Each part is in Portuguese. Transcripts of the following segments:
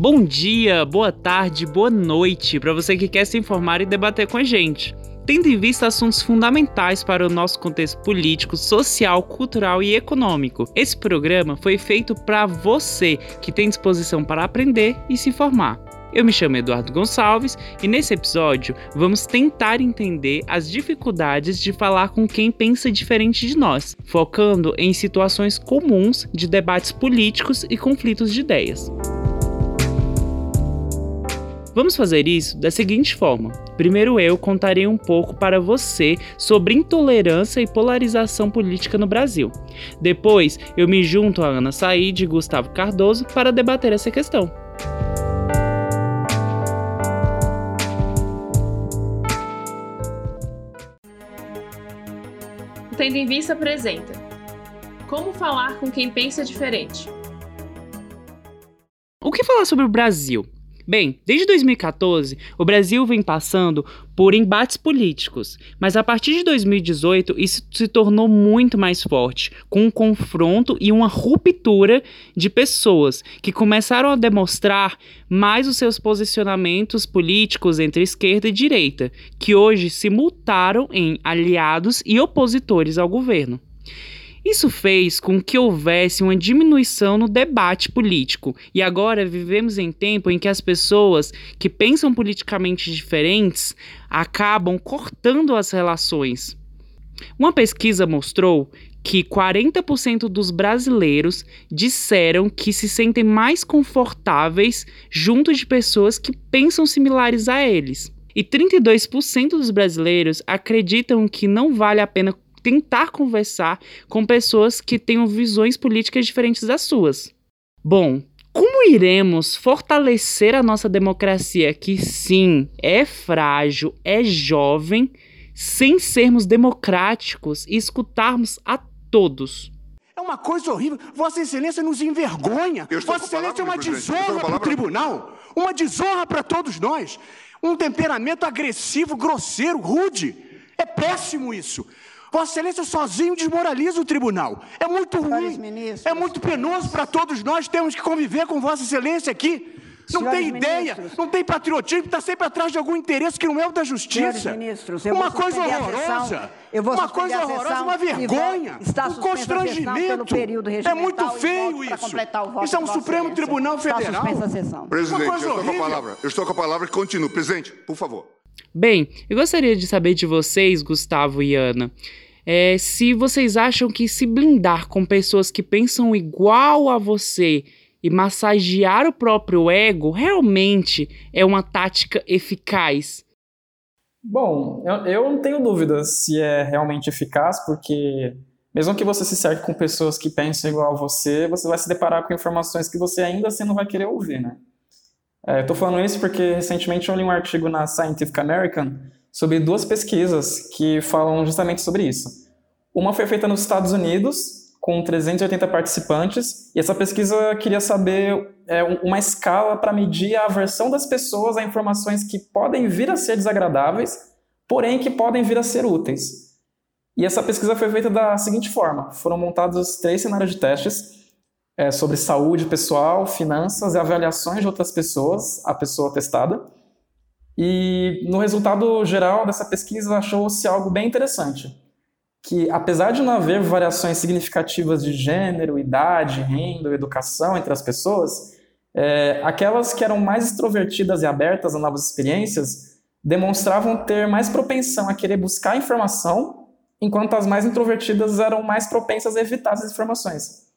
Bom dia, boa tarde, boa noite para você que quer se informar e debater com a gente. Tendo em vista assuntos fundamentais para o nosso contexto político, social, cultural e econômico. Esse programa foi feito para você que tem disposição para aprender e se informar. Eu me chamo Eduardo Gonçalves e nesse episódio vamos tentar entender as dificuldades de falar com quem pensa diferente de nós, focando em situações comuns de debates políticos e conflitos de ideias. Vamos fazer isso da seguinte forma: primeiro eu contarei um pouco para você sobre intolerância e polarização política no Brasil. Depois eu me junto a Ana Said e Gustavo Cardoso para debater essa questão. Tendo em Vista apresenta Como falar com quem pensa diferente. O que falar sobre o Brasil? Bem, desde 2014, o Brasil vem passando por embates políticos, mas a partir de 2018 isso se tornou muito mais forte, com um confronto e uma ruptura de pessoas que começaram a demonstrar mais os seus posicionamentos políticos entre esquerda e direita, que hoje se mutaram em aliados e opositores ao governo. Isso fez com que houvesse uma diminuição no debate político, e agora vivemos em tempo em que as pessoas que pensam politicamente diferentes acabam cortando as relações. Uma pesquisa mostrou que 40% dos brasileiros disseram que se sentem mais confortáveis junto de pessoas que pensam similares a eles. E 32% dos brasileiros acreditam que não vale a pena tentar conversar com pessoas que tenham visões políticas diferentes das suas. Bom, como iremos fortalecer a nossa democracia, que sim, é frágil, é jovem, sem sermos democráticos e escutarmos a todos? É uma coisa horrível. Vossa Excelência nos envergonha. Vossa Excelência é uma desonra para o tribunal, uma desonra para todos nós. Um temperamento agressivo, grosseiro, rude. É péssimo isso. Vossa Excelência sozinho desmoraliza o tribunal. É muito ruim. É muito penoso para todos nós. Temos que conviver com Vossa Excelência aqui. Não tem ideia, ministros. não tem patriotismo, está sempre atrás de algum interesse que não é o da justiça. Ministros, uma coisa horrorosa. uma coisa horrorosa, uma vergonha. um constrangimento. é muito feio isso. Isso é um Supremo Tribunal Federal. Presidente, eu estou com a palavra. Eu estou com a palavra e continuo. Presidente, por favor. Bem, eu gostaria de saber de vocês, Gustavo e Ana, é, se vocês acham que se blindar com pessoas que pensam igual a você e massagear o próprio ego realmente é uma tática eficaz? Bom, eu, eu não tenho dúvidas se é realmente eficaz, porque mesmo que você se cerque com pessoas que pensam igual a você, você vai se deparar com informações que você ainda assim não vai querer ouvir, né? É, Estou falando isso porque recentemente eu li um artigo na Scientific American sobre duas pesquisas que falam justamente sobre isso. Uma foi feita nos Estados Unidos, com 380 participantes, e essa pesquisa queria saber é, uma escala para medir a aversão das pessoas a informações que podem vir a ser desagradáveis, porém que podem vir a ser úteis. E essa pesquisa foi feita da seguinte forma: foram montados três cenários de testes é, sobre saúde pessoal, finanças e avaliações de outras pessoas, a pessoa testada. E no resultado geral dessa pesquisa achou-se algo bem interessante, que apesar de não haver variações significativas de gênero, idade, renda, educação entre as pessoas, é, aquelas que eram mais extrovertidas e abertas a novas experiências demonstravam ter mais propensão a querer buscar informação, enquanto as mais introvertidas eram mais propensas a evitar essas informações.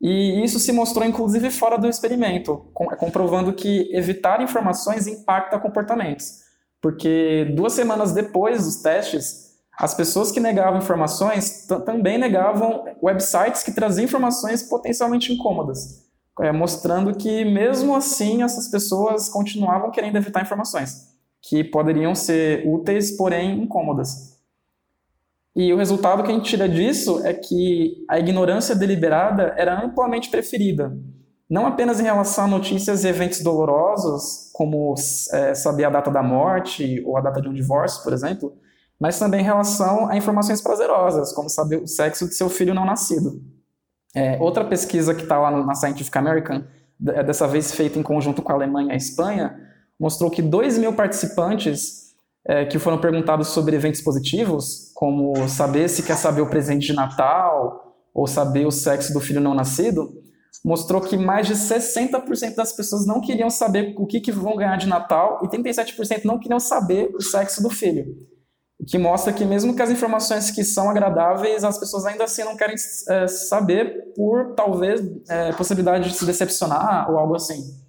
E isso se mostrou inclusive fora do experimento, comprovando que evitar informações impacta comportamentos. Porque duas semanas depois dos testes, as pessoas que negavam informações também negavam websites que traziam informações potencialmente incômodas, é, mostrando que mesmo assim essas pessoas continuavam querendo evitar informações que poderiam ser úteis, porém incômodas. E o resultado que a gente tira disso é que a ignorância deliberada era amplamente preferida, não apenas em relação a notícias e eventos dolorosos, como é, saber a data da morte ou a data de um divórcio, por exemplo, mas também em relação a informações prazerosas, como saber o sexo de seu filho não nascido. É, outra pesquisa que está lá na Scientific American dessa vez feita em conjunto com a Alemanha e a Espanha, mostrou que 2 mil participantes é, que foram perguntados sobre eventos positivos, como saber se quer saber o presente de Natal ou saber o sexo do filho não nascido, mostrou que mais de 60% das pessoas não queriam saber o que, que vão ganhar de Natal e 37% não queriam saber o sexo do filho. O que mostra que mesmo que as informações que são agradáveis, as pessoas ainda assim não querem é, saber por talvez é, possibilidade de se decepcionar ou algo assim.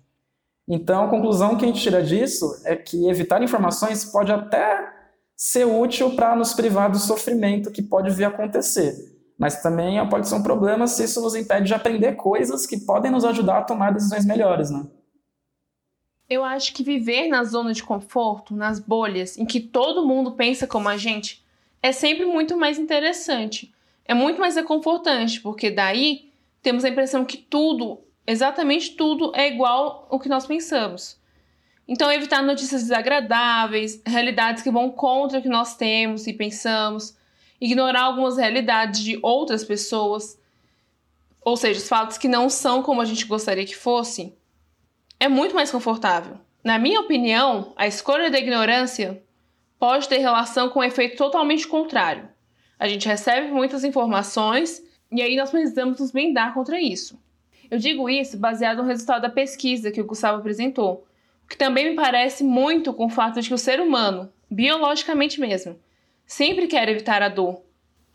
Então, a conclusão que a gente tira disso é que evitar informações pode até ser útil para nos privar do sofrimento que pode vir a acontecer, mas também pode ser um problema se isso nos impede de aprender coisas que podem nos ajudar a tomar decisões melhores, né? Eu acho que viver na zona de conforto, nas bolhas, em que todo mundo pensa como a gente, é sempre muito mais interessante. É muito mais reconfortante, porque daí temos a impressão que tudo, exatamente tudo, é igual ao que nós pensamos. Então, evitar notícias desagradáveis, realidades que vão contra o que nós temos e pensamos, ignorar algumas realidades de outras pessoas, ou seja, os fatos que não são como a gente gostaria que fossem, é muito mais confortável. Na minha opinião, a escolha da ignorância pode ter relação com um efeito totalmente contrário. A gente recebe muitas informações e aí nós precisamos nos blindar contra isso. Eu digo isso baseado no resultado da pesquisa que o Gustavo apresentou, que também me parece muito com o fato de que o ser humano, biologicamente mesmo, sempre quer evitar a dor.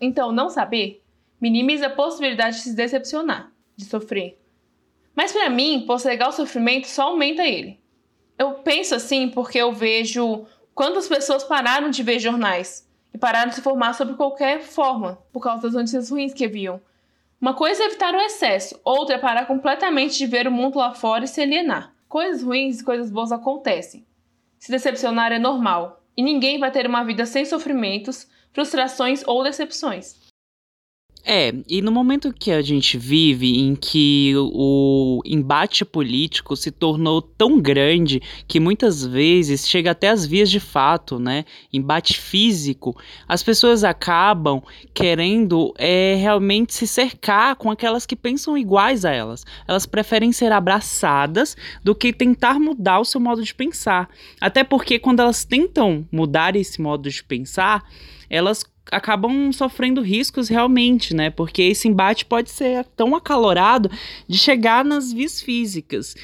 Então, não saber minimiza a possibilidade de se decepcionar, de sofrer. Mas para mim, postergar o sofrimento só aumenta ele. Eu penso assim porque eu vejo quantas pessoas pararam de ver jornais e pararam de se formar sobre qualquer forma por causa das notícias ruins que haviam. Uma coisa é evitar o excesso, outra é parar completamente de ver o mundo lá fora e se alienar. Coisas ruins e coisas boas acontecem. Se decepcionar é normal, e ninguém vai ter uma vida sem sofrimentos, frustrações ou decepções. É, e no momento que a gente vive em que o embate político se tornou tão grande que muitas vezes chega até as vias de fato, né? Embate físico, as pessoas acabam querendo é, realmente se cercar com aquelas que pensam iguais a elas. Elas preferem ser abraçadas do que tentar mudar o seu modo de pensar. Até porque quando elas tentam mudar esse modo de pensar, elas acabam sofrendo riscos realmente, né? Porque esse embate pode ser tão acalorado de chegar nas vias físicas.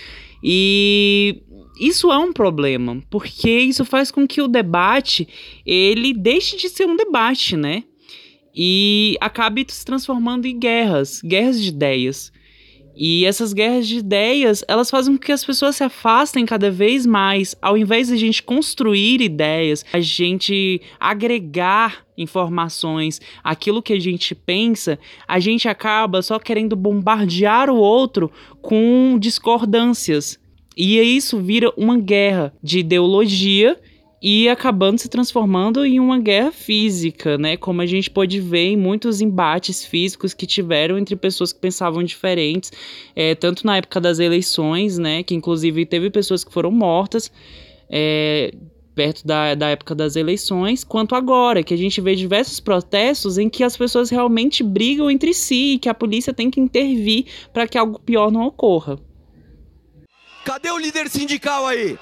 E isso é um problema, porque isso faz com que o debate ele deixe de ser um debate, né? E acabe se transformando em guerras, guerras de ideias. E essas guerras de ideias, elas fazem com que as pessoas se afastem cada vez mais. Ao invés de a gente construir ideias, a gente agregar informações, aquilo que a gente pensa, a gente acaba só querendo bombardear o outro com discordâncias. E isso vira uma guerra de ideologia e acabando se transformando em uma guerra física, né? Como a gente pode ver em muitos embates físicos que tiveram entre pessoas que pensavam diferentes, é, tanto na época das eleições, né? Que inclusive teve pessoas que foram mortas. É, perto da, da época das eleições, quanto agora, que a gente vê diversos protestos em que as pessoas realmente brigam entre si e que a polícia tem que intervir para que algo pior não ocorra. Cadê o líder sindical aí?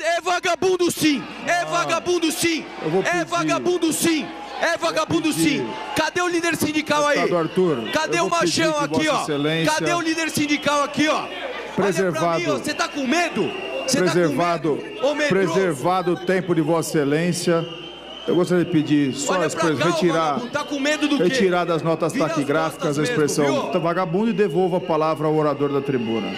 É vagabundo sim! É vagabundo sim! É vagabundo sim! É vagabundo sim! Cadê o líder sindical aí? Arthur, Cadê o machão aqui, ó? Cadê o líder sindical aqui, ó? Preservado. Você tá com medo? Cê preservado, tá com medo? preservado o tempo de Vossa Excelência. Eu gostaria de pedir só Olha as pra cá, retirar, tá com medo do quê? retirar das notas Vira as taquigráficas a expressão mesmo, viu? vagabundo e devolva a palavra ao orador da tribuna.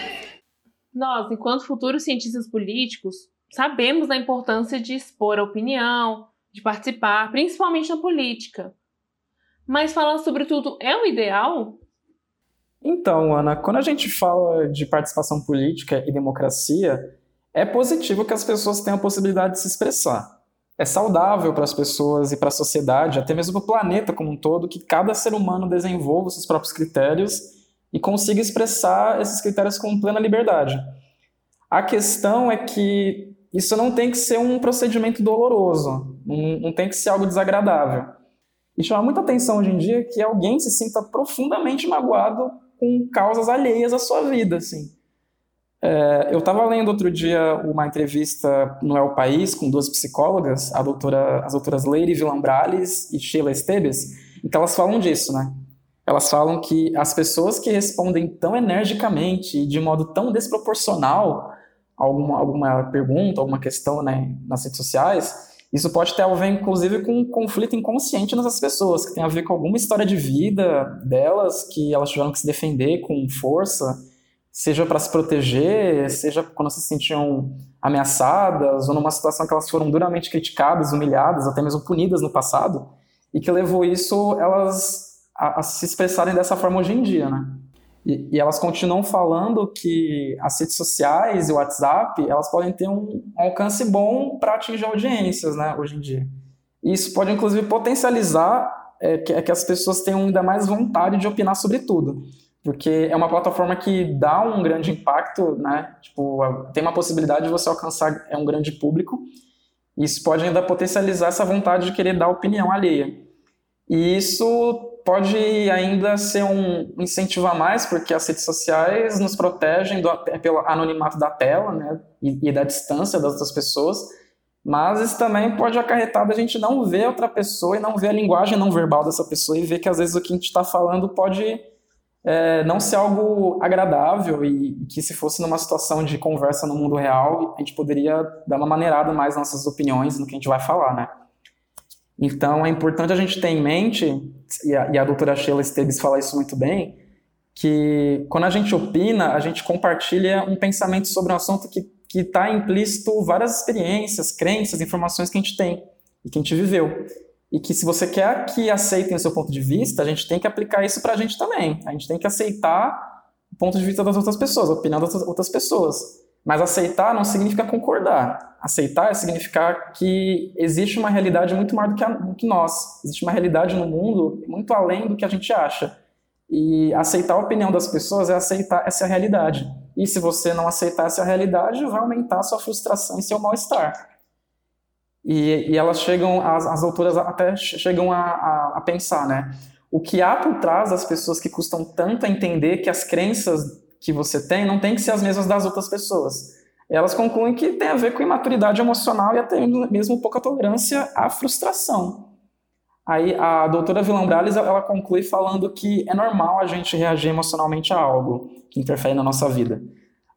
Nós, enquanto futuros cientistas políticos, sabemos da importância de expor a opinião, de participar, principalmente na política. Mas falar sobre tudo é o ideal? Então, Ana, quando a gente fala de participação política e democracia, é positivo que as pessoas tenham a possibilidade de se expressar. É saudável para as pessoas e para a sociedade, até mesmo para o planeta como um todo, que cada ser humano desenvolva seus próprios critérios e consiga expressar esses critérios com plena liberdade. A questão é que isso não tem que ser um procedimento doloroso, não, não tem que ser algo desagradável. E chama muita atenção hoje em dia que alguém se sinta profundamente magoado com causas alheias à sua vida, assim. É, eu estava lendo outro dia uma entrevista no El País com duas psicólogas, a doutora, as doutoras Leire Villambrales e Sheila Esteves, então elas falam disso, né? Elas falam que as pessoas que respondem tão energicamente e de modo tão desproporcional alguma, alguma pergunta, alguma questão né, nas redes sociais, isso pode ter a ver, inclusive, com um conflito inconsciente nessas pessoas, que tem a ver com alguma história de vida delas, que elas tiveram que se defender com força, seja para se proteger, seja quando se sentiam ameaçadas, ou numa situação que elas foram duramente criticadas, humilhadas, até mesmo punidas no passado, e que levou isso elas a, a se expressarem dessa forma hoje em dia, né? E, e, elas continuam falando que as redes sociais e o WhatsApp elas podem ter um, alcance bom para atingir audiências, né, hoje em dia. Isso pode inclusive potencializar é, que, é, que as pessoas tenham ainda mais vontade de opinar sobre tudo, porque é uma plataforma que dá um grande impacto, né? Tipo, tem uma possibilidade de você alcançar é um grande público. Isso pode ainda potencializar essa vontade de querer dar opinião alheia. E isso pode ainda ser um incentivo a mais, porque as redes sociais nos protegem do, pelo anonimato da tela né, e, e, da distância das outras pessoas, mas isso também pode acarretar da gente não ver outra pessoa e não ver a linguagem não verbal dessa pessoa e ver que às vezes o que a gente está falando pode é, não ser algo agradável e, que se fosse numa situação de conversa no mundo real, a gente poderia dar uma maneirada mais nas nossas opiniões no que a gente vai falar, né? Então é importante a gente ter em mente, e a, e a doutora Sheila Esteves fala isso muito bem, que quando a gente opina, a gente compartilha um pensamento sobre um assunto que está implícito várias experiências, crenças, informações que a gente tem e que a gente viveu. E que se você quer que aceitem o seu ponto de vista, a gente tem que aplicar isso para a gente também. A gente tem que aceitar o ponto de vista das outras pessoas, a opinião das outras pessoas. Mas aceitar não significa concordar. Aceitar é significar que existe uma realidade muito maior do que, a, do que nós. Existe uma realidade no mundo muito além do que a gente acha. E aceitar a opinião das pessoas é aceitar essa realidade. E se você não aceitar essa realidade, vai aumentar sua frustração e seu mal-estar. E, e, elas chegam, as, as autoras até chegam a, a, a pensar, né? O que há por trás das pessoas que custam tanto a entender que as crenças que você tem não tem que ser as mesmas das outras pessoas. Elas concluem que tem a ver com imaturidade emocional e até mesmo pouca tolerância à frustração. Aí a doutora Villambrales ela conclui falando que é normal a gente reagir emocionalmente a algo que interfere na nossa vida.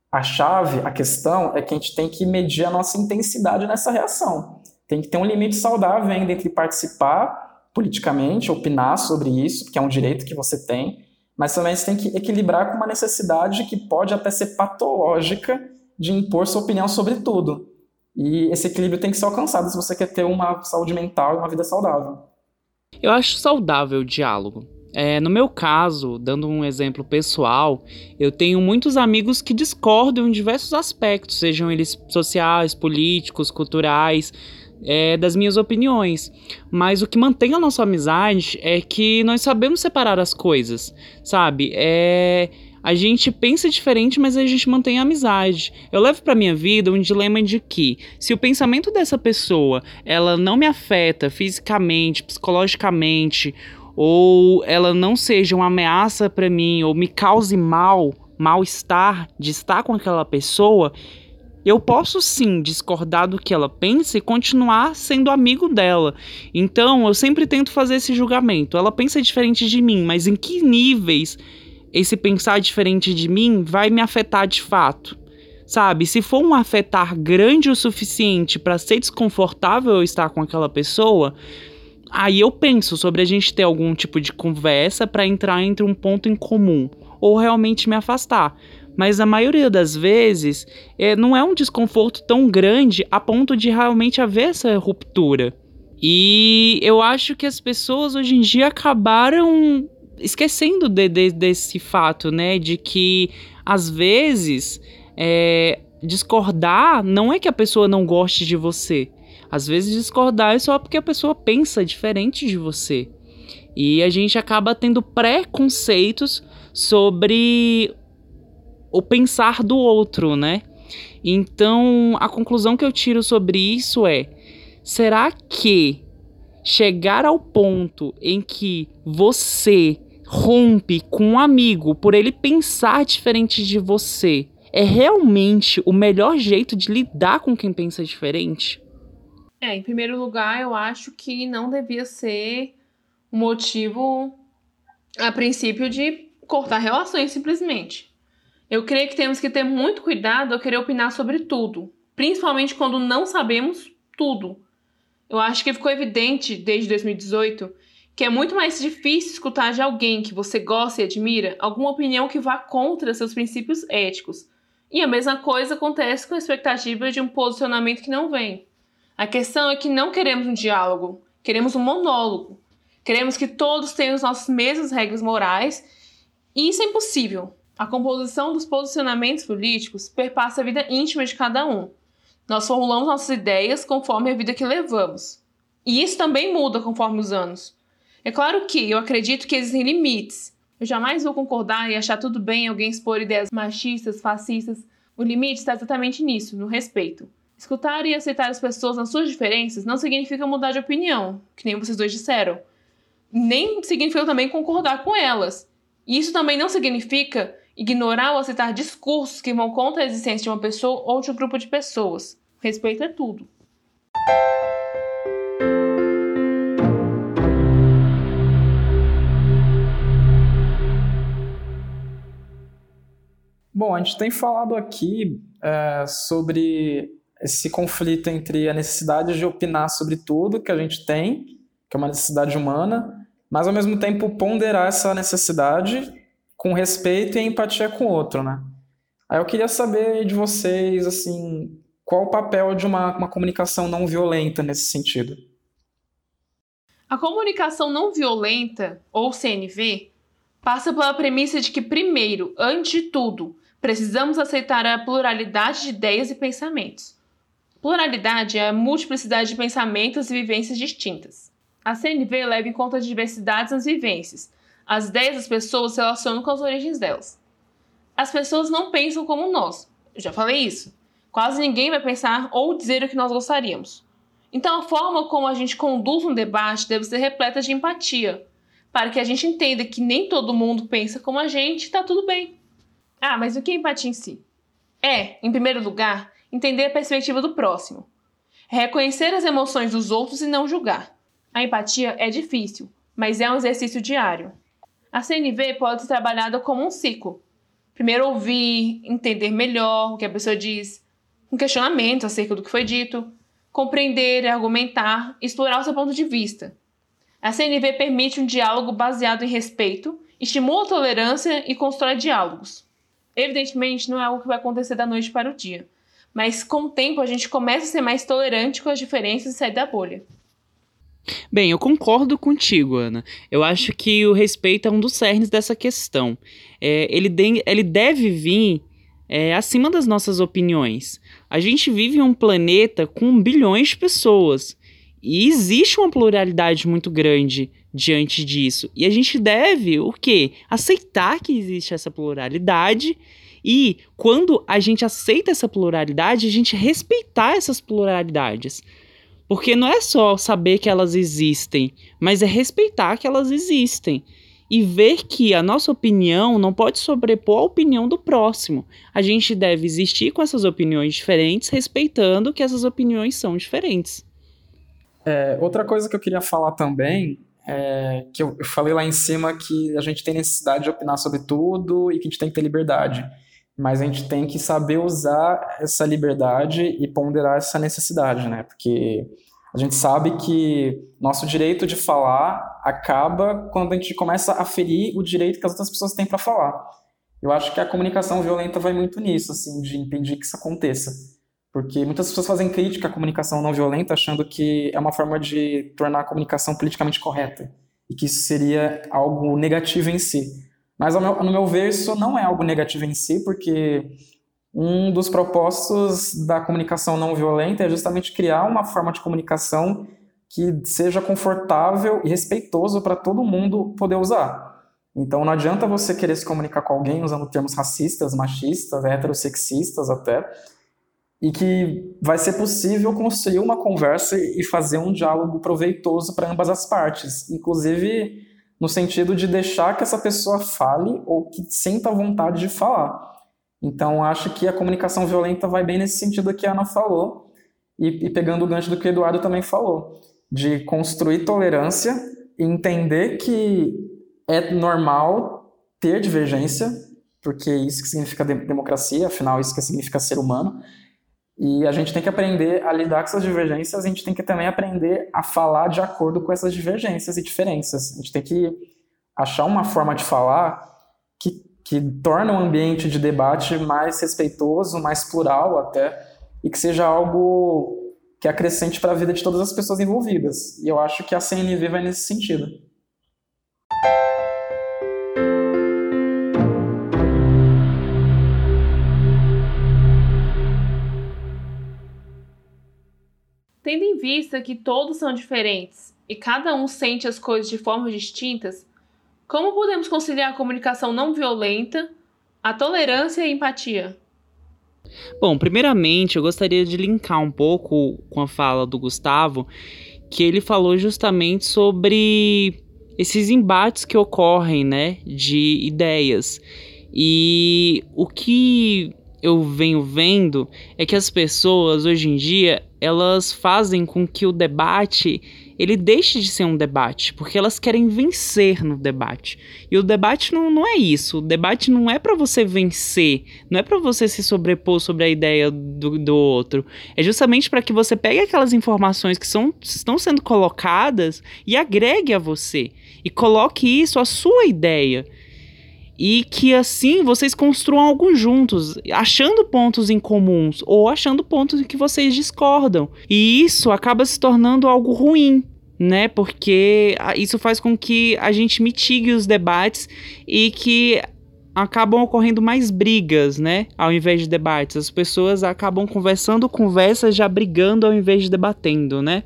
A chave, a questão é que a gente tem que medir a nossa intensidade nessa reação. Tem que ter um limite saudável ainda entre participar politicamente, opinar sobre isso, que é um direito que você tem, mas também você tem que equilibrar com uma necessidade que pode até ser patológica de impor sua opinião sobre tudo. E esse equilíbrio tem que ser alcançado se você quer ter uma saúde mental e uma vida saudável. Eu acho saudável o diálogo. É, no meu caso, dando um exemplo pessoal, eu tenho muitos amigos que discordam em diversos aspectos, sejam eles sociais, políticos, culturais, é, das minhas opiniões. Mas o que mantém a nossa amizade é que nós sabemos separar as coisas, sabe? É. A gente pensa diferente, mas a gente mantém a amizade. Eu levo para minha vida um dilema de que, se o pensamento dessa pessoa ela não me afeta fisicamente, psicologicamente, ou ela não seja uma ameaça para mim, ou me cause mal, mal-estar de estar com aquela pessoa, eu posso sim discordar do que ela pensa e continuar sendo amigo dela. Então, eu sempre tento fazer esse julgamento. Ela pensa diferente de mim, mas em que níveis esse pensar diferente de mim vai me afetar de fato? Sabe, se for um afetar grande o suficiente para ser desconfortável eu estar com aquela pessoa, aí eu penso sobre a gente ter algum tipo de conversa para entrar entre um ponto em comum ou realmente me afastar mas a maioria das vezes é, não é um desconforto tão grande a ponto de realmente haver essa ruptura. E eu acho que as pessoas hoje em dia acabaram esquecendo de, de, desse fato, né? De que às vezes é, discordar não é que a pessoa não goste de você. Às vezes discordar é só porque a pessoa pensa diferente de você. E a gente acaba tendo preconceitos sobre o pensar do outro, né? Então, a conclusão que eu tiro sobre isso é: será que chegar ao ponto em que você rompe com um amigo por ele pensar diferente de você é realmente o melhor jeito de lidar com quem pensa diferente? É, em primeiro lugar, eu acho que não devia ser um motivo, a princípio, de cortar relações simplesmente. Eu creio que temos que ter muito cuidado ao querer opinar sobre tudo, principalmente quando não sabemos tudo. Eu acho que ficou evidente desde 2018 que é muito mais difícil escutar de alguém que você gosta e admira alguma opinião que vá contra seus princípios éticos. E a mesma coisa acontece com a expectativa de um posicionamento que não vem. A questão é que não queremos um diálogo, queremos um monólogo. Queremos que todos tenham as nossas mesmas regras morais, e isso é impossível. A composição dos posicionamentos políticos perpassa a vida íntima de cada um. Nós formulamos nossas ideias conforme a vida que levamos. E isso também muda conforme os anos. É claro que eu acredito que existem limites. Eu jamais vou concordar e achar tudo bem alguém expor ideias machistas, fascistas. O limite está exatamente nisso, no respeito. Escutar e aceitar as pessoas nas suas diferenças não significa mudar de opinião, que nem vocês dois disseram. Nem significa também concordar com elas. Isso também não significa ignorar ou aceitar discursos que vão contra a existência de uma pessoa ou de um grupo de pessoas. Respeito é tudo. Bom, a gente tem falado aqui é, sobre esse conflito entre a necessidade de opinar sobre tudo que a gente tem, que é uma necessidade humana, mas ao mesmo tempo ponderar essa necessidade com respeito e empatia com o outro, né? Aí eu queria saber de vocês, assim, qual o papel de uma, uma comunicação não violenta nesse sentido? A comunicação não violenta, ou CNV, passa pela premissa de que, primeiro, antes de tudo, Precisamos aceitar a pluralidade de ideias e pensamentos. Pluralidade é a multiplicidade de pensamentos e vivências distintas. A CNV leva em conta as diversidades nas vivências. As ideias das pessoas se relacionam com as origens delas. As pessoas não pensam como nós. Eu já falei isso. Quase ninguém vai pensar ou dizer o que nós gostaríamos. Então, a forma como a gente conduz um debate deve ser repleta de empatia, para que a gente entenda que nem todo mundo pensa como a gente e está tudo bem. Ah, mas o que é empatia em si? É, em primeiro lugar, entender a perspectiva do próximo. reconhecer as emoções dos outros e não julgar. A empatia é difícil, mas é um exercício diário. A CNV pode ser trabalhada como um ciclo. Primeiro ouvir, entender melhor o que a pessoa diz, um questionamento acerca do que foi dito, compreender, argumentar, explorar o seu ponto de vista. A CNV permite um diálogo baseado em respeito, estimula a tolerância e constrói diálogos. Evidentemente, não é algo que vai acontecer da noite para o dia, mas com o tempo a gente começa a ser mais tolerante com as diferenças e sair da bolha. Bem, eu concordo contigo, Ana. Eu acho que o respeito é um dos cernes dessa questão. É, ele, de, ele deve vir é, acima das nossas opiniões. A gente vive em um planeta com bilhões de pessoas. E existe uma pluralidade muito grande diante disso. E a gente deve o quê? Aceitar que existe essa pluralidade e quando a gente aceita essa pluralidade, a gente respeitar essas pluralidades. Porque não é só saber que elas existem, mas é respeitar que elas existem e ver que a nossa opinião não pode sobrepor a opinião do próximo. A gente deve existir com essas opiniões diferentes, respeitando que essas opiniões são diferentes. É, outra coisa que eu queria falar também é que eu, eu falei lá em cima que a gente tem necessidade de opinar sobre tudo e que a gente tem que ter liberdade. Mas a gente tem que saber usar essa liberdade e ponderar essa necessidade, né? Porque a gente sabe que nosso direito de falar acaba quando a gente começa a ferir o direito que as outras pessoas têm para falar. Eu acho que a comunicação violenta vai muito nisso, assim, de impedir que isso aconteça. Porque muitas pessoas fazem crítica à comunicação não violenta achando que é uma forma de tornar a comunicação politicamente correta e que isso seria algo negativo em si. Mas, meu, no meu ver, isso não é algo negativo em si, porque um dos propósitos da comunicação não violenta é justamente criar uma forma de comunicação que seja confortável e respeitoso para todo mundo poder usar. Então não adianta você querer se comunicar com alguém usando termos racistas, machistas, heterossexistas até, e que vai ser possível construir uma conversa e fazer um diálogo proveitoso para ambas as partes, inclusive no sentido de deixar que essa pessoa fale ou que sinta vontade de falar. Então, acho que a comunicação violenta vai bem nesse sentido que a Ana falou, e, e pegando o gancho do que o Eduardo também falou, de construir tolerância e entender que é normal ter divergência, porque isso que significa democracia, afinal, isso que significa ser humano. E a gente tem que aprender a lidar com essas divergências, a gente tem que também aprender a falar de acordo com essas divergências e diferenças. A gente tem que achar uma forma de falar que, que torne o ambiente de debate mais respeitoso, mais plural até, e que seja algo que acrescente para a vida de todas as pessoas envolvidas. E eu acho que a CNV vai nesse sentido. Tendo em vista que todos são diferentes e cada um sente as coisas de formas distintas, como podemos conciliar a comunicação não violenta, a tolerância e a empatia? Bom, primeiramente eu gostaria de linkar um pouco com a fala do Gustavo, que ele falou justamente sobre esses embates que ocorrem, né, de ideias. E o que eu venho vendo é que as pessoas hoje em dia elas fazem com que o debate ele deixe de ser um debate, porque elas querem vencer no debate. E o debate não, não é isso. O debate não é para você vencer, não é para você se sobrepor sobre a ideia do, do outro. É justamente para que você pegue aquelas informações que são, estão sendo colocadas e agregue a você. E coloque isso à sua ideia e que assim vocês construam algo juntos, achando pontos em comuns ou achando pontos em que vocês discordam. E isso acaba se tornando algo ruim, né? Porque isso faz com que a gente mitigue os debates e que acabam ocorrendo mais brigas, né? Ao invés de debates. As pessoas acabam conversando conversas já brigando ao invés de debatendo, né?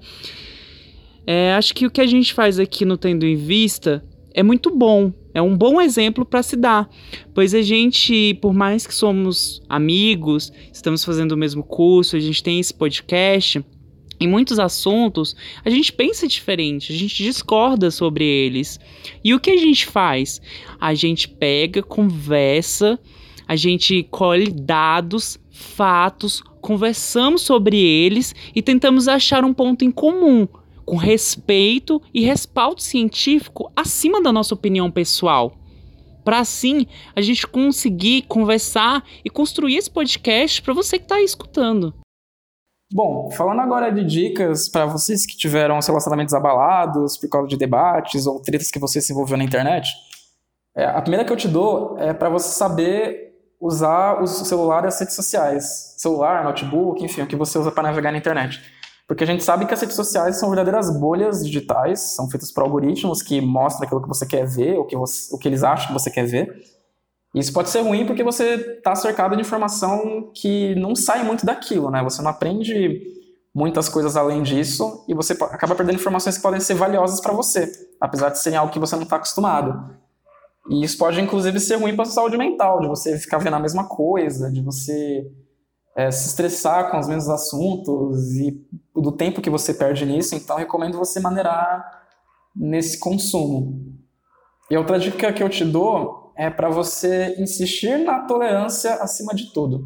É, acho que o que a gente faz aqui no Tendo em Vista é muito bom, é um bom exemplo para se dar, pois a gente, por mais que somos amigos, estamos fazendo o mesmo curso, a gente tem esse podcast, em muitos assuntos a gente pensa diferente, a gente discorda sobre eles. E o que a gente faz? A gente pega, conversa, a gente colhe dados, fatos, conversamos sobre eles e tentamos achar um ponto em comum com respeito e respaldo científico acima da nossa opinião pessoal. Para assim a gente conseguir conversar e construir esse podcast para você que está escutando. Bom, falando agora de dicas para vocês que tiveram relacionamentos abalados por causa de debates ou tretas que você se envolveu na internet, é, a primeira que eu te dou é para você saber usar o celular e as redes sociais. Celular, notebook, enfim, o que você usa para navegar na internet. Porque a gente sabe que as redes sociais são verdadeiras bolhas digitais, são feitas por algoritmos que mostram aquilo que você quer ver, o que, você, o que eles acham que você quer ver. Isso pode ser ruim porque você está cercado de informação que não sai muito daquilo, né? Você não aprende muitas coisas além disso e você acaba perdendo informações que podem ser valiosas para você, apesar de serem algo que você não está acostumado. E isso pode, inclusive, ser ruim para a saúde mental, de você ficar vendo a mesma coisa, de você é, se estressar com os mesmos assuntos e do tempo que você perde nisso, então recomendo você maneirar nesse consumo. E outra dica que eu te dou é para você insistir na tolerância acima de tudo.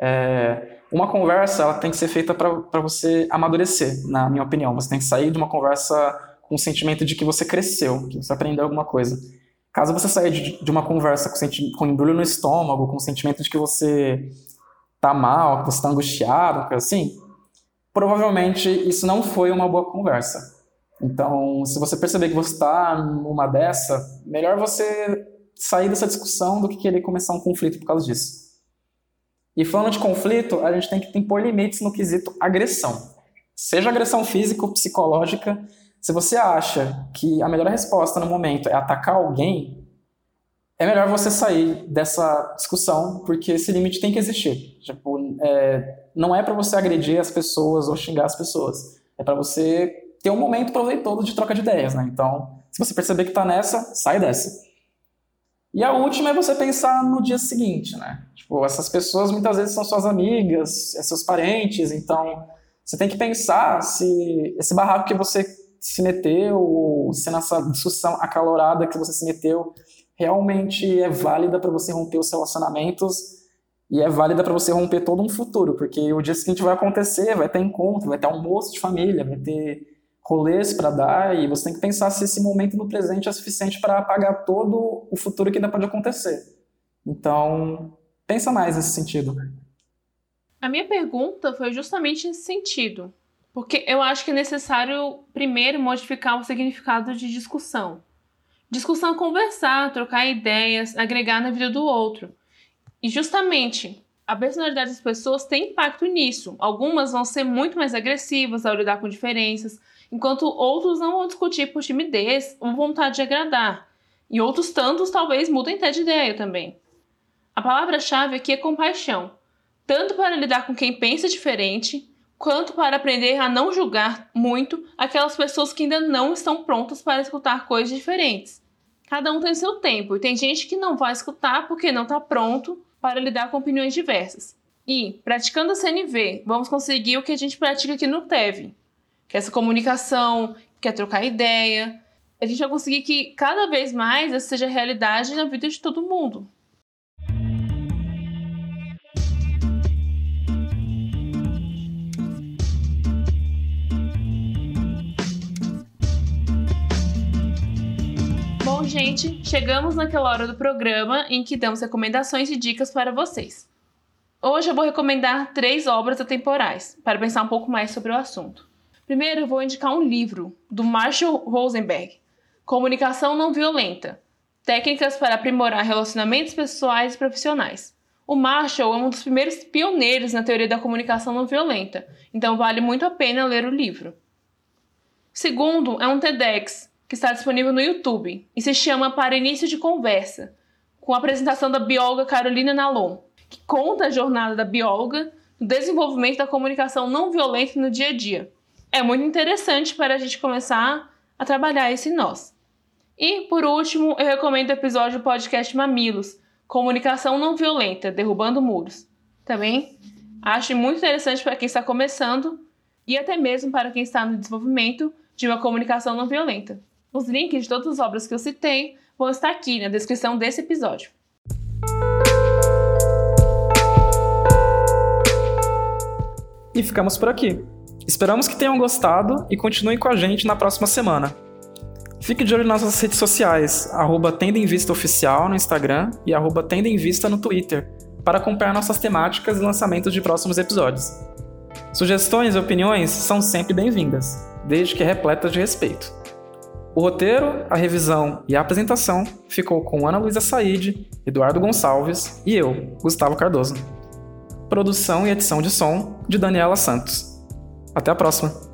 É, uma conversa ela tem que ser feita para você amadurecer, na minha opinião. Você tem que sair de uma conversa com o sentimento de que você cresceu, que você aprendeu alguma coisa. Caso você saia de, de uma conversa com, com embrulho no estômago, com o sentimento de que você tá mal, que você está angustiado, assim, provavelmente isso não foi uma boa conversa. Então, se você perceber que você está numa dessa, melhor você sair dessa discussão do que querer começar um conflito por causa disso. E falando de conflito, a gente tem que impor limites no quesito agressão. Seja agressão física ou psicológica, se você acha que a melhor resposta no momento é atacar alguém, é melhor você sair dessa discussão, porque esse limite tem que existir. Tipo, é, não é para você agredir as pessoas ou xingar as pessoas. É para você ter um momento proveitoso de troca de ideias, né? Então, se você perceber que está nessa, sai dessa. E a última é você pensar no dia seguinte, né? Tipo, essas pessoas muitas vezes são suas amigas, é seus parentes, então você tem que pensar se esse barraco que você se meteu, se nessa discussão acalorada que você se meteu, realmente é válida para você romper os relacionamentos e é válida para você romper todo um futuro, porque o dia seguinte vai acontecer, vai ter encontro, vai ter almoço de família, vai ter rolês para dar, e você tem que pensar se esse momento no presente é suficiente para apagar todo o futuro que ainda pode acontecer. Então, pensa mais nesse sentido. A minha pergunta foi justamente nesse sentido, porque eu acho que é necessário primeiro modificar o significado de discussão. Discussão é conversar, trocar ideias, agregar na vida do outro. E justamente a personalidade das pessoas tem impacto nisso. Algumas vão ser muito mais agressivas ao lidar com diferenças, enquanto outros não vão discutir por timidez ou vontade de agradar. E outros tantos talvez mudem até de ideia também. A palavra-chave aqui é compaixão, tanto para lidar com quem pensa diferente, quanto para aprender a não julgar muito aquelas pessoas que ainda não estão prontas para escutar coisas diferentes. Cada um tem seu tempo e tem gente que não vai escutar porque não está pronto para lidar com opiniões diversas. E, praticando a CNV, vamos conseguir o que a gente pratica aqui no TEV, que é essa comunicação, que é trocar ideia. A gente vai conseguir que cada vez mais essa seja realidade na vida de todo mundo. Bom, gente, chegamos naquela hora do programa em que damos recomendações e dicas para vocês. Hoje eu vou recomendar três obras atemporais, para pensar um pouco mais sobre o assunto. Primeiro, eu vou indicar um livro do Marshall Rosenberg, Comunicação Não Violenta Técnicas para Aprimorar Relacionamentos Pessoais e Profissionais. O Marshall é um dos primeiros pioneiros na teoria da comunicação não violenta, então vale muito a pena ler o livro. Segundo, é um TEDx que está disponível no YouTube e se chama Para Início de Conversa, com a apresentação da bióloga Carolina Nalon, que conta a jornada da bióloga no desenvolvimento da comunicação não violenta no dia a dia. É muito interessante para a gente começar a trabalhar esse nós. E, por último, eu recomendo o episódio do podcast Mamilos, Comunicação Não Violenta, Derrubando Muros. Também acho muito interessante para quem está começando e até mesmo para quem está no desenvolvimento de uma comunicação não violenta. Os links de todas as obras que eu citei vão estar aqui na descrição desse episódio. E ficamos por aqui. Esperamos que tenham gostado e continuem com a gente na próxima semana. Fique de olho nas nossas redes sociais, arroba Tenda em Vista Oficial no Instagram e arroba em Vista no Twitter, para acompanhar nossas temáticas e lançamentos de próximos episódios. Sugestões e opiniões são sempre bem-vindas, desde que repletas de respeito. O roteiro, a revisão e a apresentação ficou com Ana Luísa Said, Eduardo Gonçalves e eu, Gustavo Cardoso. Produção e edição de som de Daniela Santos. Até a próxima!